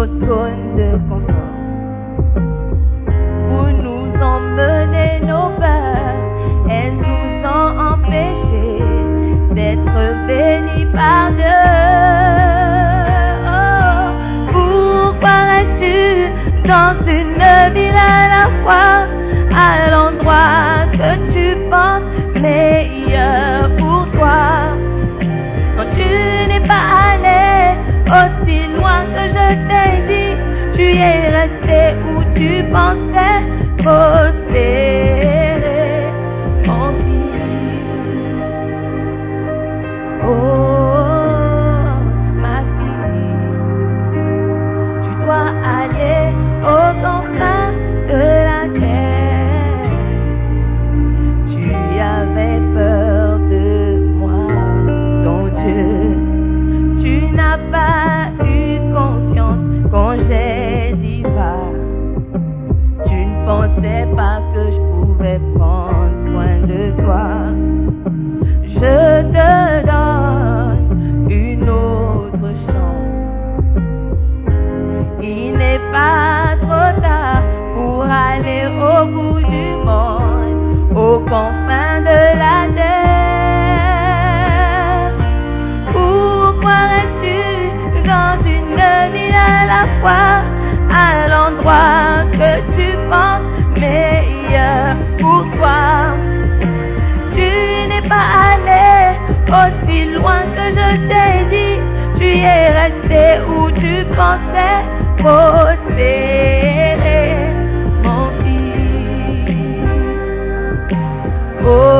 good responses Oh,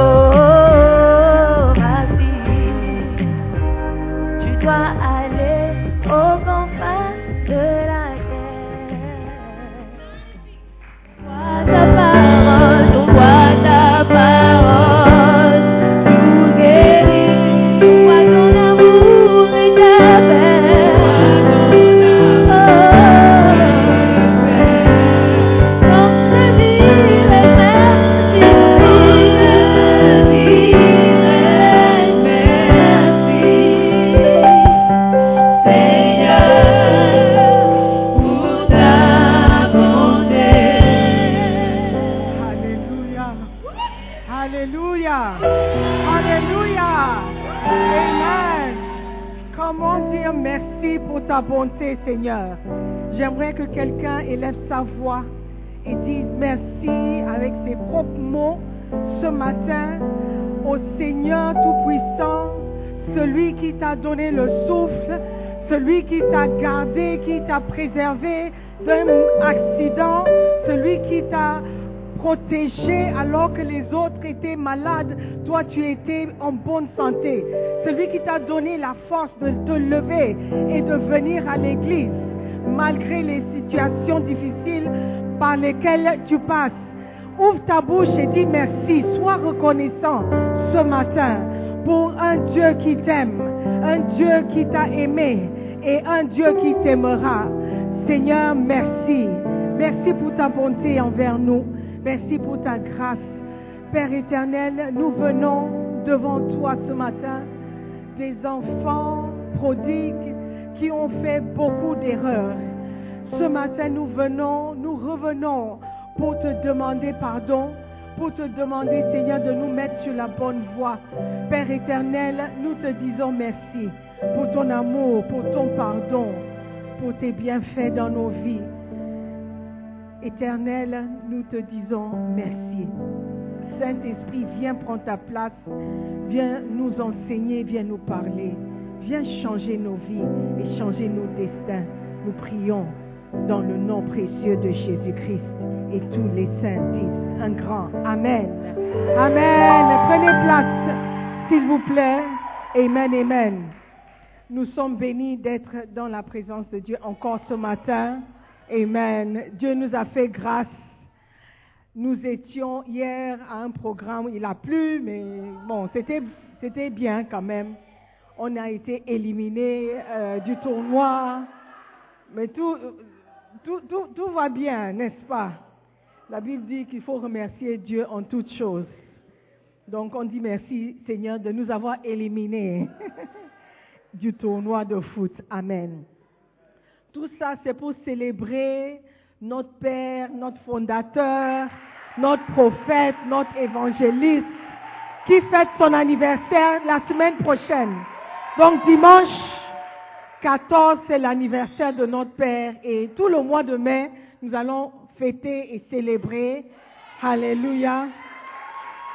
donné le souffle, celui qui t'a gardé, qui t'a préservé d'un accident, celui qui t'a protégé alors que les autres étaient malades. Toi, tu étais en bonne santé. Celui qui t'a donné la force de te lever et de venir à l'église malgré les situations difficiles par lesquelles tu passes. Ouvre ta bouche et dis merci. Sois reconnaissant ce matin pour un Dieu qui t'aime, un Dieu qui t'a aimé et un Dieu qui t'aimera. Seigneur, merci. Merci pour ta bonté envers nous. Merci pour ta grâce. Père éternel, nous venons devant toi ce matin, des enfants prodigues qui ont fait beaucoup d'erreurs. Ce matin, nous venons, nous revenons pour te demander pardon, pour te demander, Seigneur, de nous mettre sur la bonne voie. Père éternel, nous te disons merci pour ton amour, pour ton pardon, pour tes bienfaits dans nos vies. Éternel, nous te disons merci. Saint-Esprit, viens prendre ta place, viens nous enseigner, viens nous parler, viens changer nos vies et changer nos destins. Nous prions dans le nom précieux de Jésus-Christ et tous les saints disent un grand Amen. Amen. Prenez place, s'il vous plaît. Amen, amen. Nous sommes bénis d'être dans la présence de Dieu encore ce matin. Amen. Dieu nous a fait grâce. Nous étions hier à un programme, il a plu, mais bon, c'était, c'était bien quand même. On a été éliminés euh, du tournoi, mais tout, tout, tout, tout va bien, n'est-ce pas? La Bible dit qu'il faut remercier Dieu en toutes choses. Donc on dit merci Seigneur de nous avoir éliminés du tournoi de foot. Amen. Tout ça, c'est pour célébrer notre Père, notre fondateur, notre prophète, notre évangéliste, qui fête son anniversaire la semaine prochaine. Donc dimanche 14, c'est l'anniversaire de notre Père et tout le mois de mai, nous allons fêter et célébrer. Alléluia.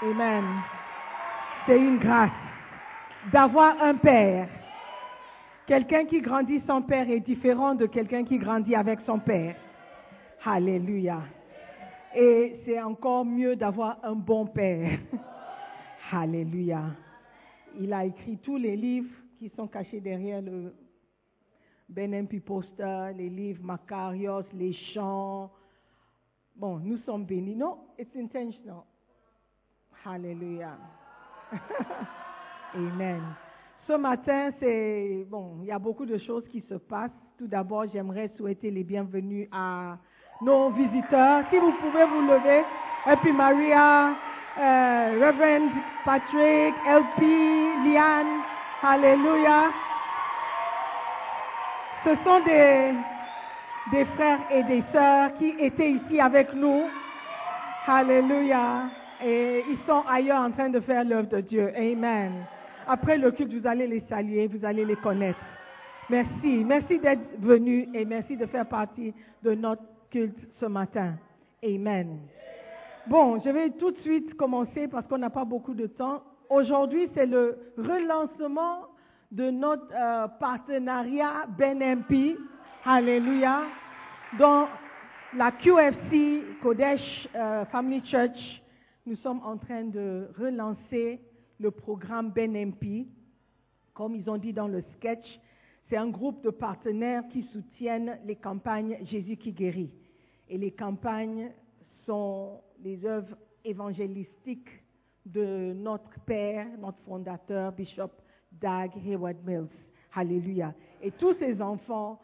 Amen. C'est une grâce d'avoir un Père. Quelqu'un qui grandit sans père est différent de quelqu'un qui grandit avec son père. Alléluia. Et c'est encore mieux d'avoir un bon père. Alléluia. Il a écrit tous les livres qui sont cachés derrière le Ben MP poster, les livres Macarios, les chants. Bon, nous sommes bénis. Non, it's intentional. Hallelujah. Amen. Ce matin, c'est bon, il y a beaucoup de choses qui se passent. Tout d'abord, j'aimerais souhaiter les bienvenus à nos visiteurs. Si vous pouvez vous lever. Et puis Maria, euh, Reverend Patrick, LP, Liane, Alléluia. Ce sont des, des frères et des sœurs qui étaient ici avec nous. Alléluia. Et ils sont ailleurs en train de faire l'œuvre de Dieu. Amen. Après le culte, vous allez les saluer, vous allez les connaître. Merci. Merci d'être venu et merci de faire partie de notre culte ce matin. Amen. Bon, je vais tout de suite commencer parce qu'on n'a pas beaucoup de temps. Aujourd'hui, c'est le relancement de notre euh, partenariat BNMP. Alléluia. Dans la QFC Kodesh euh, Family Church, nous sommes en train de relancer le programme BNMP. Comme ils ont dit dans le sketch, c'est un groupe de partenaires qui soutiennent les campagnes Jésus qui guérit. Et les campagnes sont les œuvres évangélistiques de notre père, notre fondateur, Bishop Dag Hayward Mills. Alléluia. Et tous ces enfants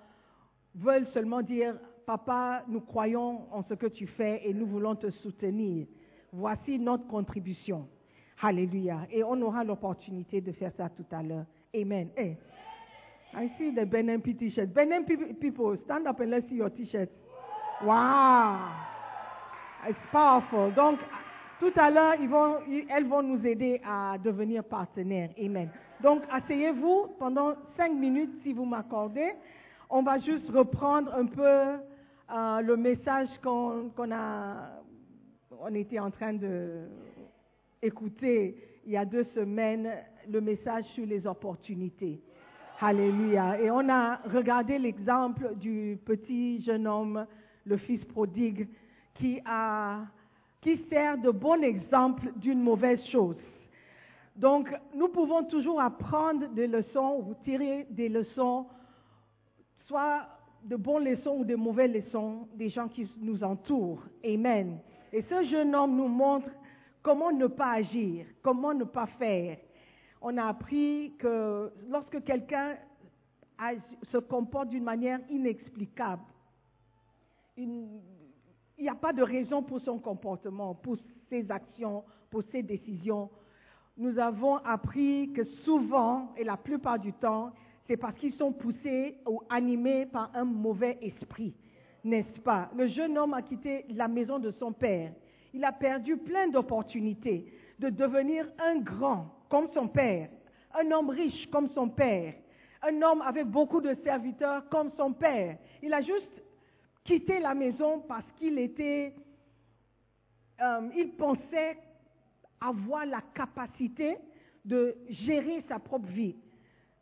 veulent seulement dire, Papa, nous croyons en ce que tu fais et nous voulons te soutenir. Voici notre contribution. Alléluia. Et on aura l'opportunité de faire ça tout à l'heure. Amen. Hey, I see the BNMP t-shirt. BNMP people, stand up and let's see your t-shirt. Wow. It's powerful. Donc, tout à l'heure, elles vont nous aider à devenir partenaires. Amen. Donc, asseyez-vous pendant cinq minutes si vous m'accordez. On va juste reprendre un peu euh, le message qu'on a, on était en train de écouter il y a deux semaines, le message sur les opportunités. Alléluia. Et on a regardé l'exemple du petit jeune homme, le fils prodigue, qui, a, qui sert de bon exemple d'une mauvaise chose. Donc, nous pouvons toujours apprendre des leçons ou tirer des leçons, soit de bonnes leçons ou de mauvaises leçons des gens qui nous entourent. Amen. Et ce jeune homme nous montre comment ne pas agir, comment ne pas faire. On a appris que lorsque quelqu'un se comporte d'une manière inexplicable, il n'y a pas de raison pour son comportement, pour ses actions, pour ses décisions. Nous avons appris que souvent, et la plupart du temps, c'est parce qu'ils sont poussés ou animés par un mauvais esprit, n'est-ce pas? Le jeune homme a quitté la maison de son père. Il a perdu plein d'opportunités de devenir un grand comme son père, un homme riche comme son père, un homme avec beaucoup de serviteurs comme son père. Il a juste quitté la maison parce qu'il était, euh, il pensait avoir la capacité de gérer sa propre vie.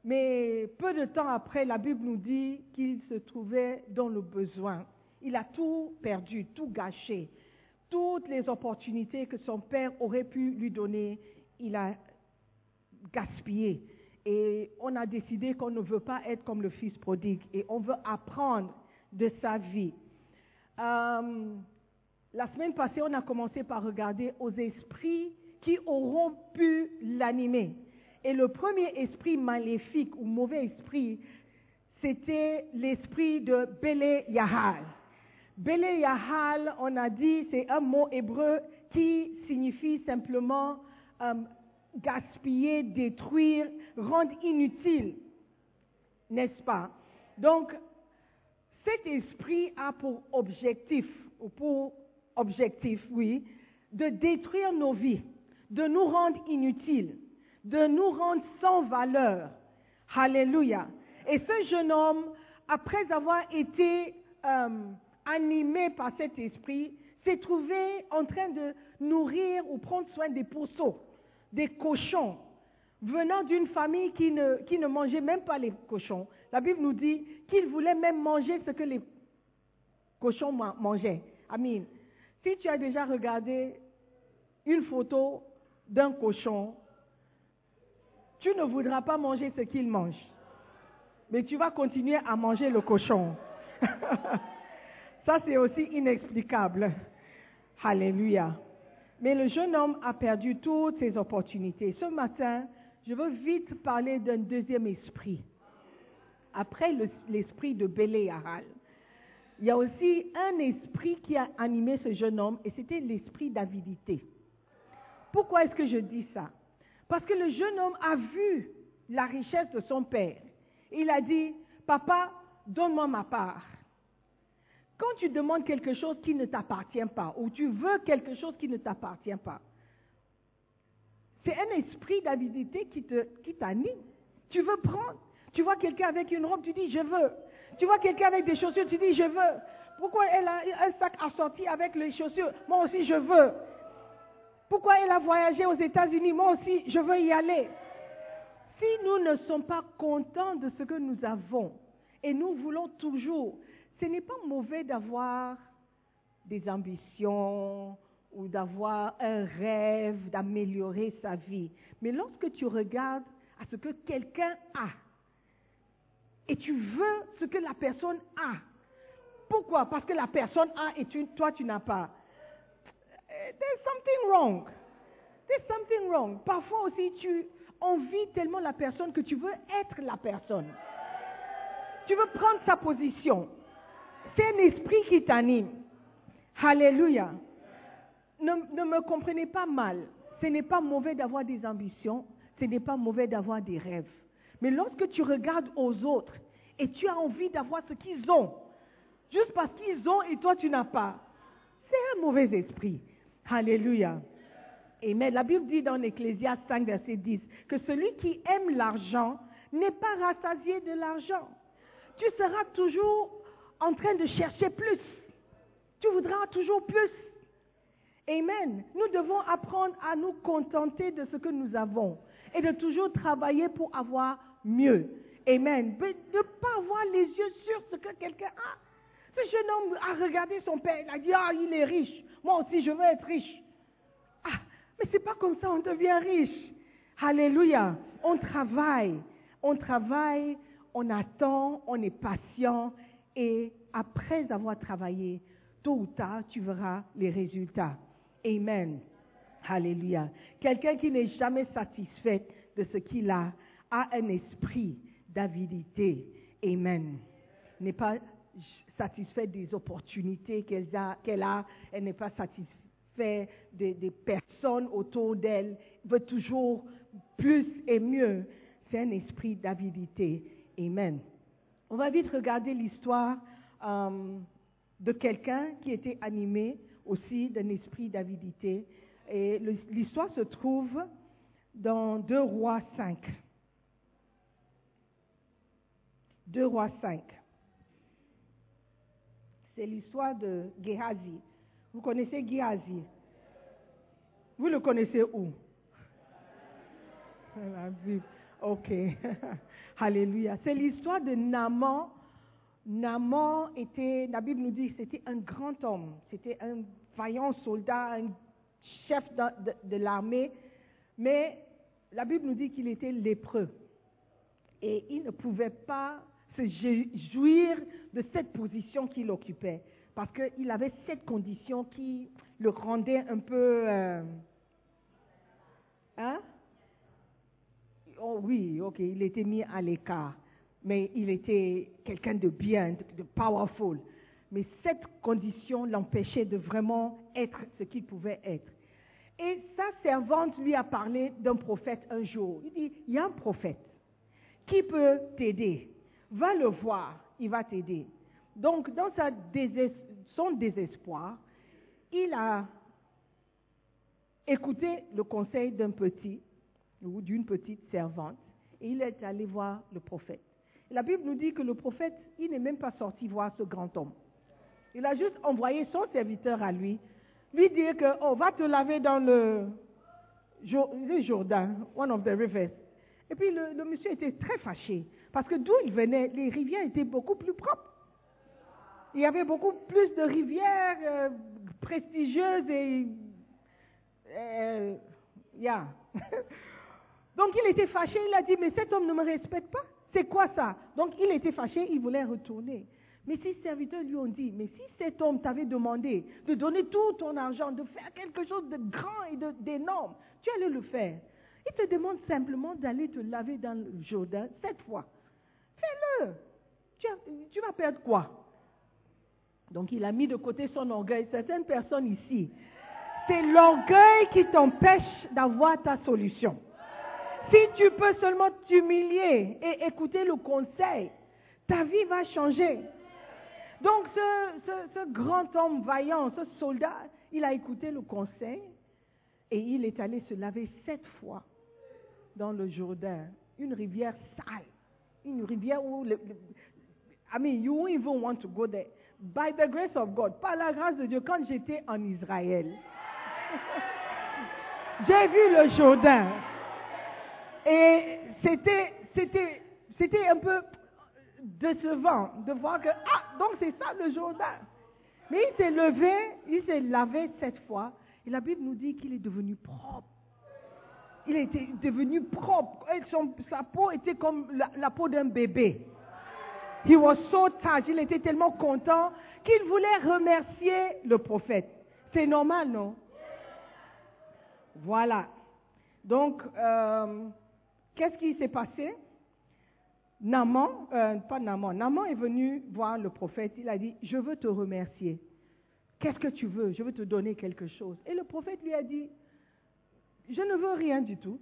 Mais peu de temps après, la Bible nous dit qu'il se trouvait dans le besoin. Il a tout perdu, tout gâché. Toutes les opportunités que son père aurait pu lui donner, il a gaspillé. Et on a décidé qu'on ne veut pas être comme le fils prodigue et on veut apprendre de sa vie. Euh, la semaine passée, on a commencé par regarder aux esprits qui auront pu l'animer. Et le premier esprit maléfique ou mauvais esprit, c'était l'esprit de Bélé Yahal. Bélé Yahal, on a dit, c'est un mot hébreu qui signifie simplement euh, gaspiller, détruire, rendre inutile, n'est-ce pas? Donc, cet esprit a pour objectif, ou pour objectif, oui, de détruire nos vies, de nous rendre inutiles, de nous rendre sans valeur. Alléluia. Et ce jeune homme, après avoir été euh, animé par cet esprit, s'est trouvé en train de nourrir ou prendre soin des pourceaux, des cochons, venant d'une famille qui ne, qui ne mangeait même pas les cochons. La Bible nous dit qu'il voulait même manger ce que les cochons mangeaient. Amin. Si tu as déjà regardé une photo d'un cochon, tu ne voudras pas manger ce qu'il mange. Mais tu vas continuer à manger le cochon. Ça, c'est aussi inexplicable. Alléluia. Mais le jeune homme a perdu toutes ses opportunités. Ce matin, je veux vite parler d'un deuxième esprit. Après l'esprit de Béléaral. il y a aussi un esprit qui a animé ce jeune homme et c'était l'esprit d'avidité. Pourquoi est-ce que je dis ça? Parce que le jeune homme a vu la richesse de son père. Il a dit, papa, donne-moi ma part. Quand tu demandes quelque chose qui ne t'appartient pas, ou tu veux quelque chose qui ne t'appartient pas, c'est un esprit d'avidité qui, qui t'anime. Tu veux prendre. Tu vois quelqu'un avec une robe, tu dis je veux. Tu vois quelqu'un avec des chaussures, tu dis je veux. Pourquoi elle a un sac assorti avec les chaussures? Moi aussi je veux. Pourquoi elle a voyagé aux États-Unis? Moi aussi je veux y aller. Si nous ne sommes pas contents de ce que nous avons et nous voulons toujours, ce n'est pas mauvais d'avoir des ambitions ou d'avoir un rêve d'améliorer sa vie. Mais lorsque tu regardes à ce que quelqu'un a et tu veux ce que la personne a, pourquoi? Parce que la personne a et toi tu n'as pas. There's something wrong. There's something wrong. Parfois aussi tu envies tellement la personne que tu veux être la personne. Tu veux prendre sa position. C'est un esprit qui t'anime. Alléluia. Ne, ne, me comprenez pas mal. Ce n'est pas mauvais d'avoir des ambitions. Ce n'est pas mauvais d'avoir des rêves. Mais lorsque tu regardes aux autres et tu as envie d'avoir ce qu'ils ont, juste parce qu'ils ont et toi tu n'as pas, c'est un mauvais esprit. Alléluia. Amen. La Bible dit dans Ecclésiaste 5, verset 10, que celui qui aime l'argent n'est pas rassasié de l'argent. Tu seras toujours en train de chercher plus. Tu voudras toujours plus. Amen. Nous devons apprendre à nous contenter de ce que nous avons et de toujours travailler pour avoir mieux. Amen. de ne pas avoir les yeux sur ce que quelqu'un a. Ce jeune homme a regardé son père, il a dit, ah, il est riche. Moi aussi, je veux être riche. Ah, mais c'est pas comme ça, on devient riche. Alléluia. On travaille. On travaille, on attend, on est patient. Et après avoir travaillé, tôt ou tard, tu verras les résultats. Amen. Alléluia. Quelqu'un qui n'est jamais satisfait de ce qu'il a a un esprit d'avidité. Amen. N'est pas satisfait des opportunités qu'elle a, qu'elle a, elle n'est pas satisfaite des, des personnes autour d'elle, veut toujours plus et mieux. C'est un esprit d'avidité. Amen. On va vite regarder l'histoire euh, de quelqu'un qui était animé aussi d'un esprit d'avidité. Et l'histoire se trouve dans 2 Rois 5. 2 Rois 5. C'est l'histoire de Gehazi. Vous connaissez Gehazi? Vous le connaissez où? La Bible. Ok. Alléluia. C'est l'histoire de Naman. Naman était, la Bible nous dit, c'était un grand homme. C'était un vaillant soldat, un chef de l'armée. Mais la Bible nous dit qu'il était lépreux. Et il ne pouvait pas se jouir de cette position qu'il occupait. Parce qu'il avait cette condition qui le rendait un peu... Euh, hein? Oh oui, ok, il était mis à l'écart. Mais il était quelqu'un de bien, de powerful. Mais cette condition l'empêchait de vraiment être ce qu'il pouvait être. Et sa servante lui a parlé d'un prophète un jour. Il dit, il y a un prophète qui peut t'aider. Va le voir, il va t'aider. Donc, dans son désespoir, il a écouté le conseil d'un petit ou d'une petite servante et il est allé voir le prophète. la Bible nous dit que le prophète, il n'est même pas sorti voir ce grand homme. Il a juste envoyé son serviteur à lui, lui dire que, oh, va te laver dans le, le Jourdain, one of the rivers. Et puis le, monsieur était très fâché, parce que d'où il venait, les rivières étaient beaucoup plus propres. Il y avait beaucoup plus de rivières euh, prestigieuses et... Euh. Donc il était fâché, il a dit, mais cet homme ne me respecte pas. C'est quoi ça? Donc il était fâché, il voulait retourner. Mais ses serviteurs lui ont dit, mais si cet homme t'avait demandé de donner tout ton argent, de faire quelque chose de grand et d'énorme, tu allais le faire. Il te demande simplement d'aller te laver dans le Jourdain cette fois. Fais-le. Tu, vas perdre quoi? Donc il a mis de côté son orgueil. Certaines personnes ici, c'est l'orgueil qui t'empêche d'avoir ta solution. Si tu peux seulement t'humilier et écouter le conseil, ta vie va changer. Donc ce, grand homme vaillant, ce soldat, il a écouté le conseil et il est allé se laver sept fois dans le Jourdain, une rivière sale, une rivière où, le, I mean, you won't even want to go there. By the grace of God, par la grâce de Dieu, quand j'étais en Israël, j'ai vu le Jourdain. Et c'était, c'était un peu décevant de voir que, ah, donc c'est ça le Jourdain. Mais il s'est levé, il s'est lavé cette fois, et la Bible nous dit qu'il est devenu propre. Il était devenu propre. Et sa peau était comme la, peau d'un bébé. Il était tellement content qu'il voulait remercier le prophète. C'est normal, non? Voilà. Donc, euh, qu'est-ce qui s'est passé? Naman, euh, pas Naman, Naman est venu voir le prophète. Il a dit, je veux te remercier. Qu'est-ce que tu veux? Je veux te donner quelque chose. Et le prophète lui a dit, je ne veux rien du tout.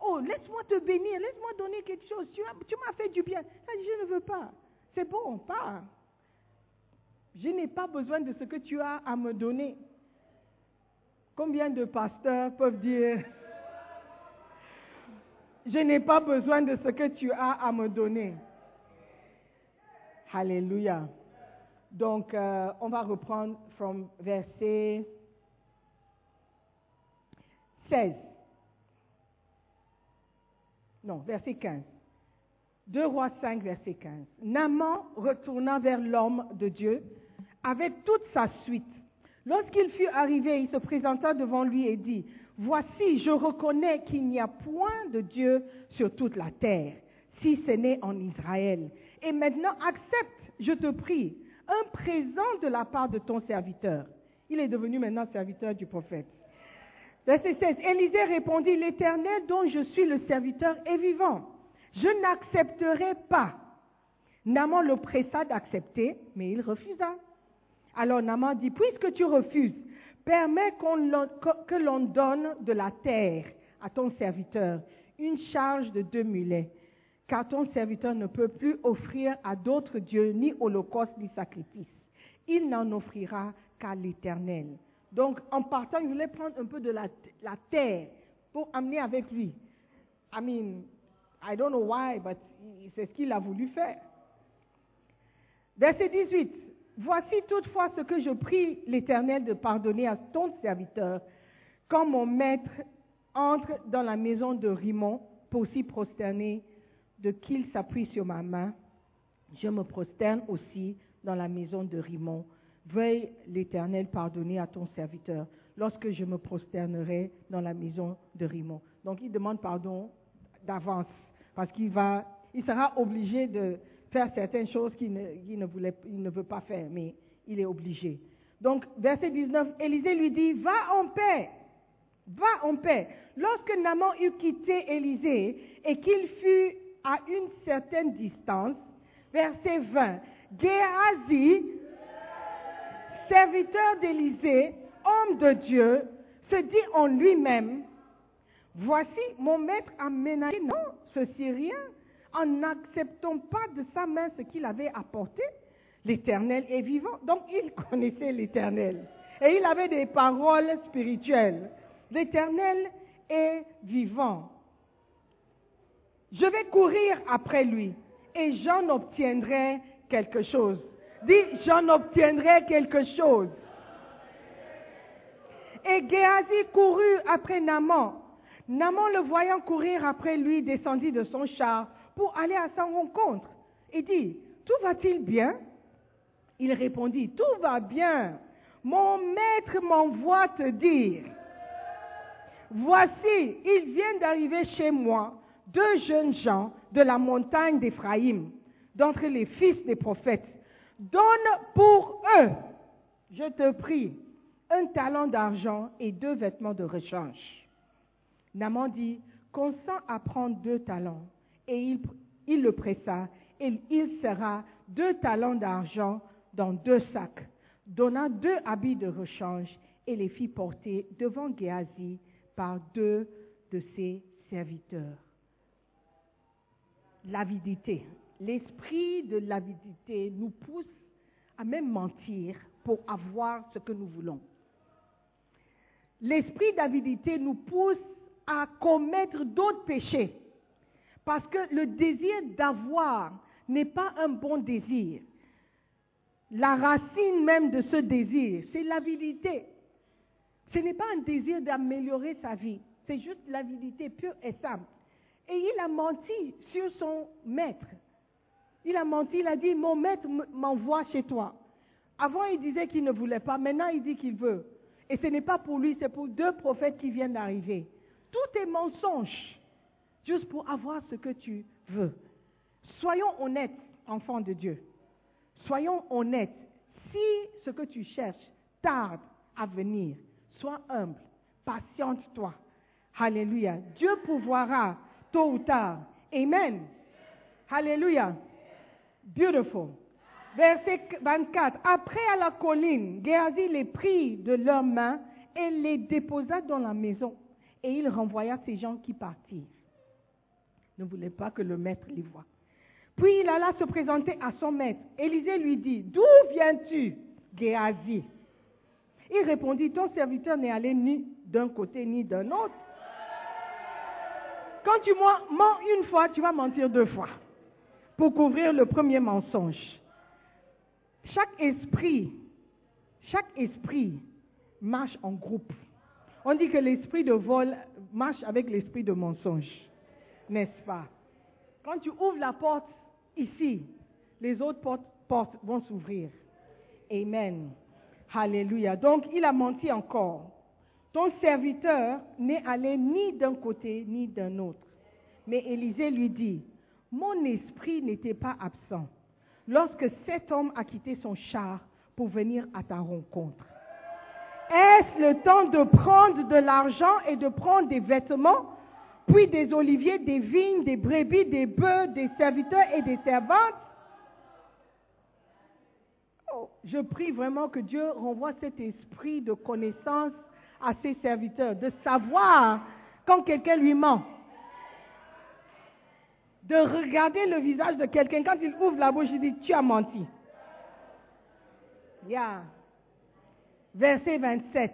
Oh, laisse-moi te bénir, laisse-moi donner quelque chose. Tu, m'as fait du bien. Je ne veux pas. C'est bon, pas. Je n'ai pas besoin de ce que tu as à me donner. Combien de pasteurs peuvent dire, je n'ai pas besoin de ce que tu as à me donner. Alléluia. Donc, euh, on va reprendre from verset 16. Non, verset 15. 2 rois 5, verset 15. Naman retourna vers l'homme de Dieu avec toute sa suite. Lorsqu'il fut arrivé, il se présenta devant lui et dit, Voici, je reconnais qu'il n'y a point de Dieu sur toute la terre, si ce n'est en Israël. Et maintenant, accepte, je te prie, un présent de la part de ton serviteur. Il est devenu maintenant serviteur du prophète. Verset 16. Élisée répondit, l'Éternel dont je suis le serviteur est vivant. Je n'accepterai pas. Naman le pressa d'accepter, mais il refusa. Alors Naman dit, puisque tu refuses, permets que l'on donne de la terre à ton serviteur, une charge de deux mulets, car ton serviteur ne peut plus offrir à d'autres dieux ni holocauste ni sacrifice. Il n'en offrira qu'à l'Éternel. Donc, en partant, il voulait prendre un peu de la, terre pour amener avec lui. I mean, I don't know why, but c'est ce qu'il a voulu faire. Verset 18. Voici toutefois ce que je prie l'Éternel de pardonner à ton serviteur quand mon maître entre dans la maison de Rimon pour s'y prosterner, de qu'il s'appuie sur ma main. Je me prosterne aussi dans la maison de Rimon Veuille l'Éternel pardonner à ton serviteur lorsque je me prosternerai dans la maison de Rimon. Donc il demande pardon d'avance parce qu'il va, il sera obligé de faire certaines choses qu'il ne, ne, voulait, il ne veut pas faire, mais il est obligé. Donc verset 19, Élisée lui dit, va en paix, va en paix. Lorsque Naman eut quitté Élisée et qu'il fut à une certaine distance, verset 20, Géasi serviteur d'Élysée, homme de Dieu, se dit en lui-même, voici mon maître a ménagé, non, ce Syrien, en n'acceptant pas de sa main ce qu'il avait apporté. L'Éternel est vivant. Donc il connaissait l'Éternel. Et il avait des paroles spirituelles. L'Éternel est vivant. Je vais courir après lui et j'en obtiendrai quelque chose. Dis, j'en obtiendrai quelque chose. Et Géasi courut après Naman. Naman, le voyant courir après lui, descendit de son char pour aller à sa rencontre et dit, tout va-t-il bien? Il répondit, tout va bien. Mon maître m'envoie te dire, voici, il vient d'arriver chez moi deux jeunes gens de la montagne d'Éphraïm, d'entre les fils des prophètes. Donne pour eux, je te prie, un talent d'argent et deux vêtements de rechange. Naman dit, consent à prendre deux talents. Et il, le pressa, et il sera deux talents d'argent, dans deux sacs, donna deux habits de rechange et les fit porter devant Géasi par deux de ses serviteurs. L'avidité. L'esprit de l'avidité nous pousse à même mentir pour avoir ce que nous voulons. L'esprit d'avidité nous pousse à commettre d'autres péchés. Parce que le désir d'avoir n'est pas un bon désir. La racine même de ce désir, c'est l'avidité. Ce n'est pas un désir d'améliorer sa vie, c'est juste l'avidité pure et simple. Et il a menti sur son maître. Il a menti, il a dit, mon maître m'envoie chez toi. Avant, il disait qu'il ne voulait pas, maintenant, il dit qu'il veut. Et ce n'est pas pour lui, c'est pour deux prophètes qui viennent d'arriver. Tout est mensonge, juste pour avoir ce que tu veux. Soyons honnêtes, enfants de Dieu. Soyons honnêtes. Si ce que tu cherches tarde à venir, sois humble, patiente-toi. Alléluia. Dieu pourvoira tôt ou tard. Amen. Alléluia. Beautiful. Verset 24. Après à la colline, Géasi les prit de leurs mains et les déposa dans la maison. Et il renvoya ces gens qui partirent. Ne voulait pas que le maître les voie. Puis il alla se présenter à son maître. Élisée lui dit, D'où viens-tu, Géasi Il répondit, Ton serviteur n'est allé ni d'un côté ni d'un autre. Quand tu mens une fois, tu vas mentir deux fois pour couvrir le premier mensonge. Chaque esprit, chaque esprit marche en groupe. On dit que l'esprit de vol marche avec l'esprit de mensonge, n'est-ce pas? Quand tu ouvres la porte ici, les autres portes, vont s'ouvrir. Amen. Alléluia. Donc il a menti encore. Ton serviteur n'est allé ni d'un côté ni d'un autre. Mais Élisée lui dit, mon esprit n'était pas absent lorsque cet homme a quitté son char pour venir à ta rencontre. Est-ce le temps de prendre de l'argent et de prendre des vêtements, puis des oliviers, des vignes, des brebis, des bœufs, des serviteurs et des servantes? Oh, Je prie vraiment que Dieu renvoie cet esprit de connaissance à ses serviteurs, de savoir quand quelqu'un lui ment de regarder le visage de quelqu'un quand il ouvre la bouche, il dit, tu as menti. Verset 27.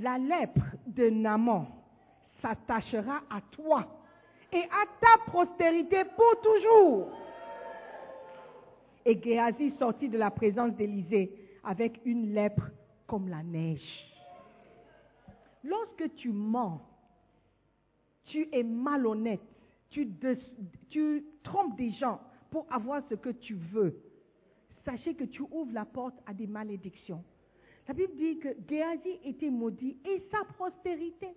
La lèpre de Naman s'attachera à toi et à ta postérité pour toujours. Et Géasi sortit de la présence d'Élisée avec une lèpre comme la neige. Lorsque tu mens, tu es malhonnête tu, trompes des gens pour avoir ce que tu veux, sachez que tu ouvres la porte à des malédictions. La Bible dit que Géasi était maudit et sa postérité.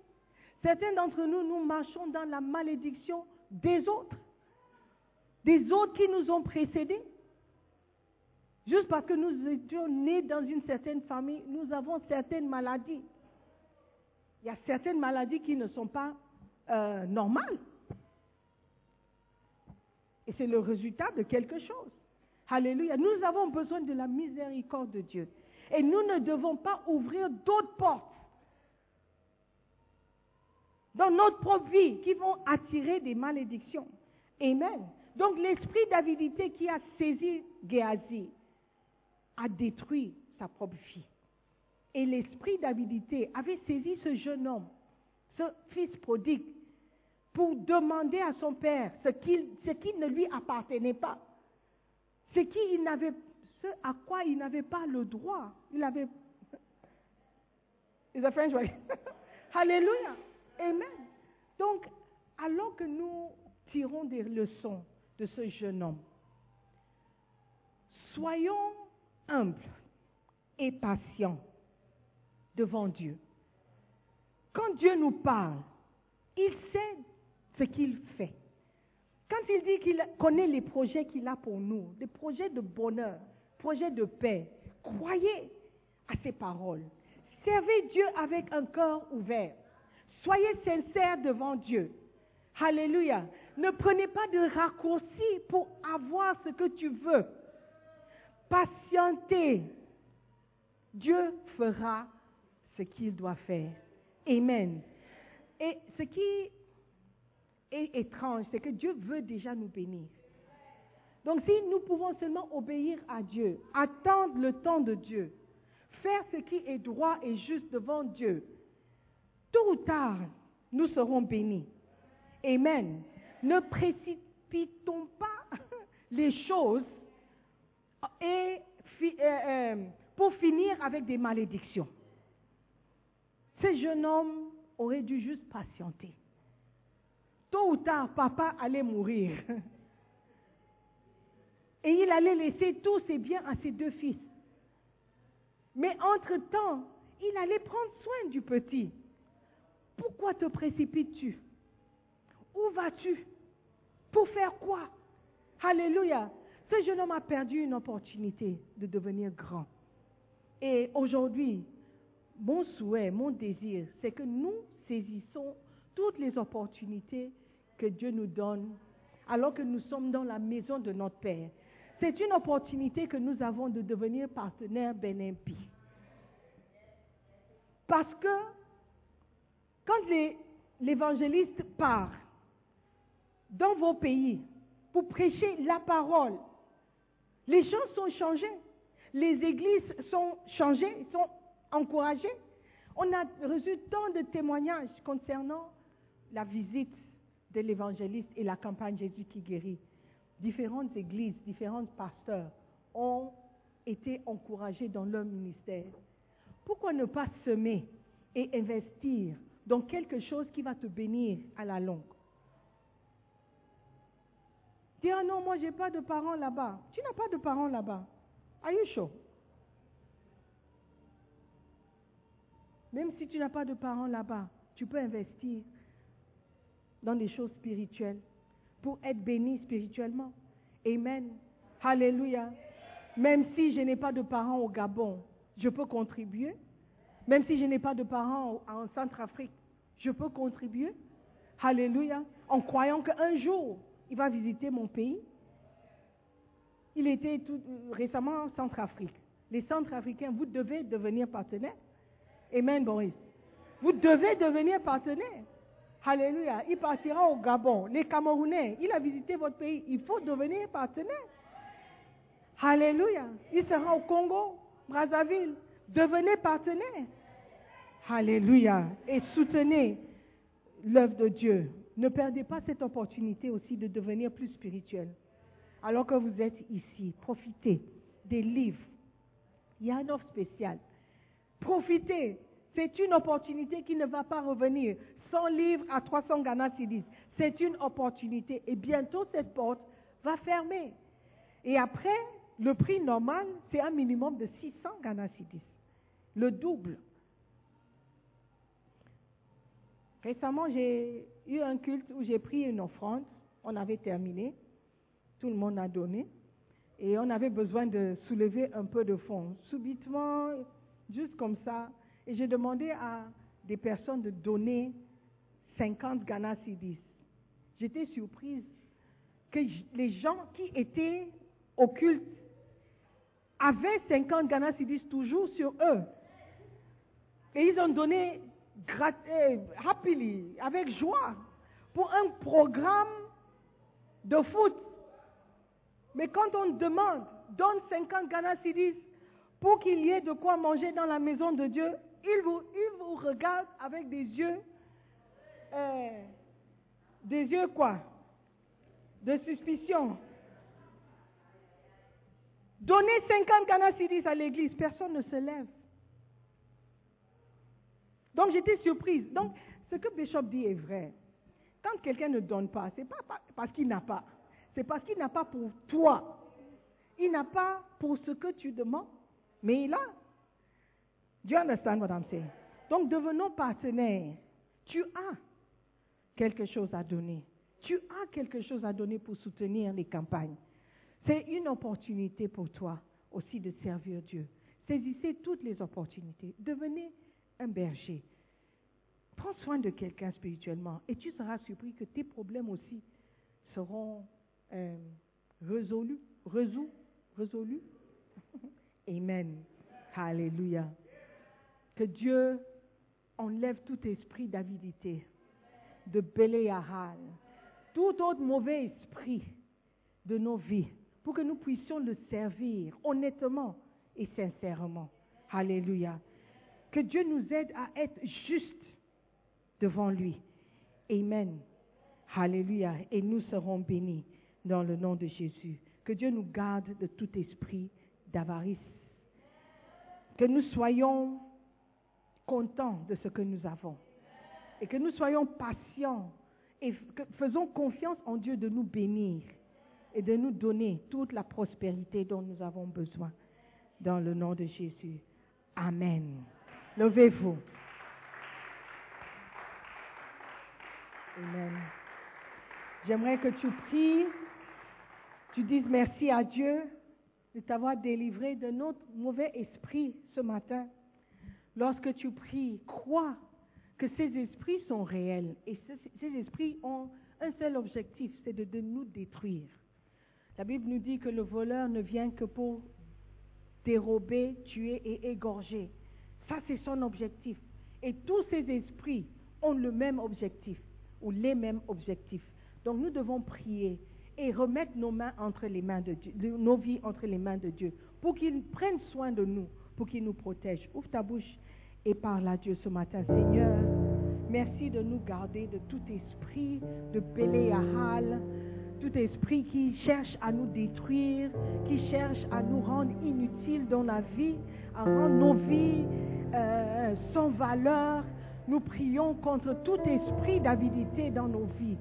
Certains d'entre nous, nous marchons dans la malédiction des autres, des autres qui nous ont précédés. Juste parce que nous étions nés dans une certaine famille, nous avons certaines maladies. Il y a certaines maladies qui ne sont pas euh, normales. Et c'est le résultat de quelque chose. Alléluia. Nous avons besoin de la miséricorde de Dieu. Et nous ne devons pas ouvrir d'autres portes dans notre propre vie qui vont attirer des malédictions. Amen. Donc l'esprit d'avidité qui a saisi Géasi a détruit sa propre vie. Et l'esprit d'avidité avait saisi ce jeune homme, ce fils prodigue, pour demander à son père ce qui, ne lui appartenait pas, ce, qui à quoi il n'avait pas le droit. Il avait. Is a French? Way? Alléluia. Amen. Donc, alors que nous tirons des leçons de ce jeune homme, soyons humbles et patients devant Dieu. Quand Dieu nous parle, il sait ce qu'il fait. Quand il dit qu'il connaît les projets qu'il a pour nous, des projets de bonheur, projets de paix, croyez à ses paroles. Servez Dieu avec un cœur ouvert. Soyez sincères devant Dieu. Alléluia. Ne prenez pas de raccourcis pour avoir ce que tu veux. patientez. Dieu fera ce qu'il doit faire. Amen. Et ce qui est étrange, c'est que Dieu veut déjà nous bénir. Donc si nous pouvons seulement obéir à Dieu, attendre le temps de Dieu, faire ce qui est droit et juste devant Dieu, tôt ou tard, nous serons bénis. Amen. Ne précipitons pas les choses et euh, euh, pour finir avec des malédictions. Ce jeune homme aurait dû juste patienter. Tôt ou tard, papa allait mourir. Et il allait laisser tous ses biens à ses deux fils. Mais entre-temps, il allait prendre soin du petit. Pourquoi te précipites-tu? Où vas-tu? Pour faire quoi? Alléluia. Ce jeune homme a perdu une opportunité de devenir grand. Et aujourd'hui, mon souhait, mon désir, c'est que nous saisissons toutes les opportunités que Dieu nous donne alors que nous sommes dans la maison de notre Père. C'est une opportunité que nous avons de devenir partenaires Benimpi. Parce que quand l'évangéliste part dans vos pays pour prêcher la parole, les gens sont changés, les églises sont changées, sont encouragées. On a reçu tant de témoignages concernant la visite de l'évangéliste et la campagne Jésus qui guérit différentes églises, différents pasteurs ont été encouragés dans leur ministère. Pourquoi ne pas semer et investir dans quelque chose qui va te bénir à la longue? Dis, ah non, moi j'ai pas de parents là-bas. Tu n'as pas de parents là-bas. Are you sure? Même si tu n'as pas de parents là-bas, tu peux investir dans des choses spirituelles pour être béni spirituellement. Amen. Alléluia. Même si je n'ai pas de parents au Gabon, je peux contribuer. Même si je n'ai pas de parents en Centrafrique, je peux contribuer. Alléluia. En croyant qu'un jour, il va visiter mon pays. Il était tout, récemment en Centrafrique. Les Centrafricains, vous devez devenir partenaires. Amen, Boris. Vous devez devenir partenaires. Alléluia. Il partira au Gabon. Les Camerounais, il a visité votre pays. Il faut devenir partenaire. Alléluia. Il sera au Congo, Brazzaville. Devenez partenaire. Alléluia. Et soutenez l'œuvre de Dieu. Ne perdez pas cette opportunité aussi de devenir plus spirituel. Alors que vous êtes ici, profitez des livres. Il y a un offre spéciale. Profitez. C'est une opportunité qui ne va pas revenir. 100 livres à 300 Ghana Cedis. C'est une opportunité. Et bientôt, cette porte va fermer. Et après, le prix normal, c'est un minimum de 600 Ghana Cedis. Le double. Récemment, j'ai eu un culte où j'ai pris une offrande. On avait terminé. Tout le monde a donné. Et on avait besoin de soulever un peu de fonds. Subitement, juste comme ça. Et j'ai demandé à des personnes de donner 50 Ghana Cedis. J'étais surprise que les gens qui étaient au culte avaient 50 Ghana Cedis toujours sur eux. Et ils ont donné euh, happily, avec joie, pour un programme de foot. Mais quand on demande, donne 50 Ghana Cedis pour qu'il y ait de quoi manger dans la maison de Dieu, ils vous, ils vous regardent avec des yeux euh, des yeux quoi? De suspicion. Donner 50 canacidis à l'église, personne ne se lève. Donc j'étais surprise. Donc ce que Bishop dit est vrai. Quand quelqu'un ne donne pas, ce n'est pas parce qu'il n'a pas. C'est parce qu'il n'a pas pour toi. Il n'a pas pour ce que tu demandes, mais il a. Do you understand what I'm saying? Donc devenons partenaires. Tu as quelque chose à donner. Tu as quelque chose à donner pour soutenir les campagnes. C'est une opportunité pour toi aussi de servir Dieu. Saisissez toutes les opportunités. Devenez un berger. Prends soin de quelqu'un spirituellement et tu seras surpris que tes problèmes aussi seront euh, résolus, résolus, résolus. Amen. Alléluia. Que Dieu enlève tout esprit d'avidité, de Béléahal, tout autre mauvais esprit de nos vies, pour que nous puissions le servir honnêtement et sincèrement. Alléluia. Que Dieu nous aide à être justes devant lui. Amen. Alléluia. Et nous serons bénis dans le nom de Jésus. Que Dieu nous garde de tout esprit d'avarice. Que nous soyons contents de ce que nous avons. Et que nous soyons patients et que faisons confiance en Dieu de nous bénir et de nous donner toute la prospérité dont nous avons besoin. Dans le nom de Jésus. Amen. Levez-vous. Amen. J'aimerais que tu pries, tu dises merci à Dieu de t'avoir délivré de notre mauvais esprit ce matin. Lorsque tu pries, crois que ces esprits sont réels et ces, esprits ont un seul objectif, c'est de, de nous détruire. La Bible nous dit que le voleur ne vient que pour dérober, tuer et égorger. Ça, c'est son objectif. Et tous ces esprits ont le même objectif ou les mêmes objectifs. Donc nous devons prier et remettre nos mains entre les mains de Dieu, nos vies entre les mains de Dieu, pour qu'il prenne soin de nous, pour qu'il nous protège. Ouvre ta bouche et parle à Dieu ce matin, Seigneur. Merci de nous garder de tout esprit de Béléahal, tout esprit qui cherche à nous détruire, qui cherche à nous rendre inutiles dans la vie, à rendre nos vies euh, sans valeur. Nous prions contre tout esprit d'avidité dans nos vies.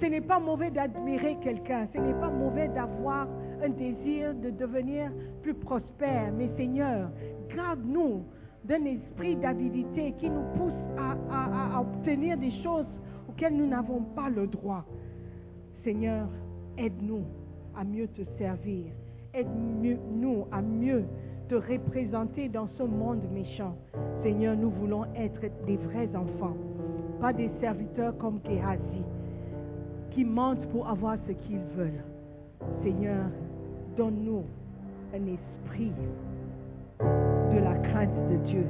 Ce n'est pas mauvais d'admirer quelqu'un, ce n'est pas mauvais d'avoir un désir de devenir plus prospère, mais Seigneur, garde-nous d'un esprit d'avidité qui nous pousse à, obtenir des choses auxquelles nous n'avons pas le droit. Seigneur, aide-nous à mieux te servir. Aide-nous à mieux te représenter dans ce monde méchant. Seigneur, nous voulons être des vrais enfants, pas des serviteurs comme Géasi, qui mentent pour avoir ce qu'ils veulent. Seigneur, donne-nous un esprit de la crainte de Dieu.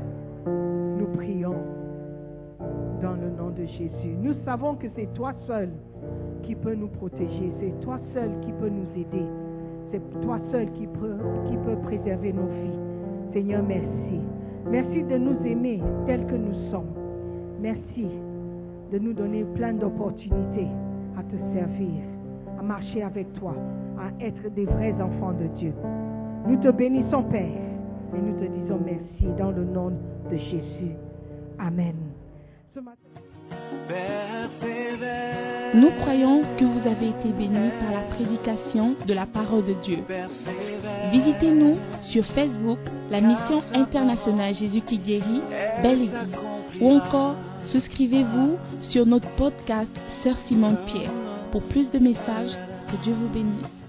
Nous prions dans le nom de Jésus. Nous savons que c'est toi seul qui peut nous protéger, c'est toi seul qui peut nous aider, c'est toi seul qui qui peut préserver nos vies. Seigneur, merci. Merci de nous aimer tels que nous sommes. Merci de nous donner plein d'opportunités à te servir, à marcher avec toi, à être des vrais enfants de Dieu. Nous te bénissons, Père, et nous te disons merci dans le nom de Jésus. Amen. Ce matin, Persévère. Nous croyons que vous avez été bénis par la prédication de la parole de Dieu. Visitez-nous sur Facebook, la mission internationale Jésus qui guérit, Belle Église. Ou encore, souscrivez-vous sur notre podcast Sœur Simone Pierre. Pour plus de messages, que Dieu vous bénisse.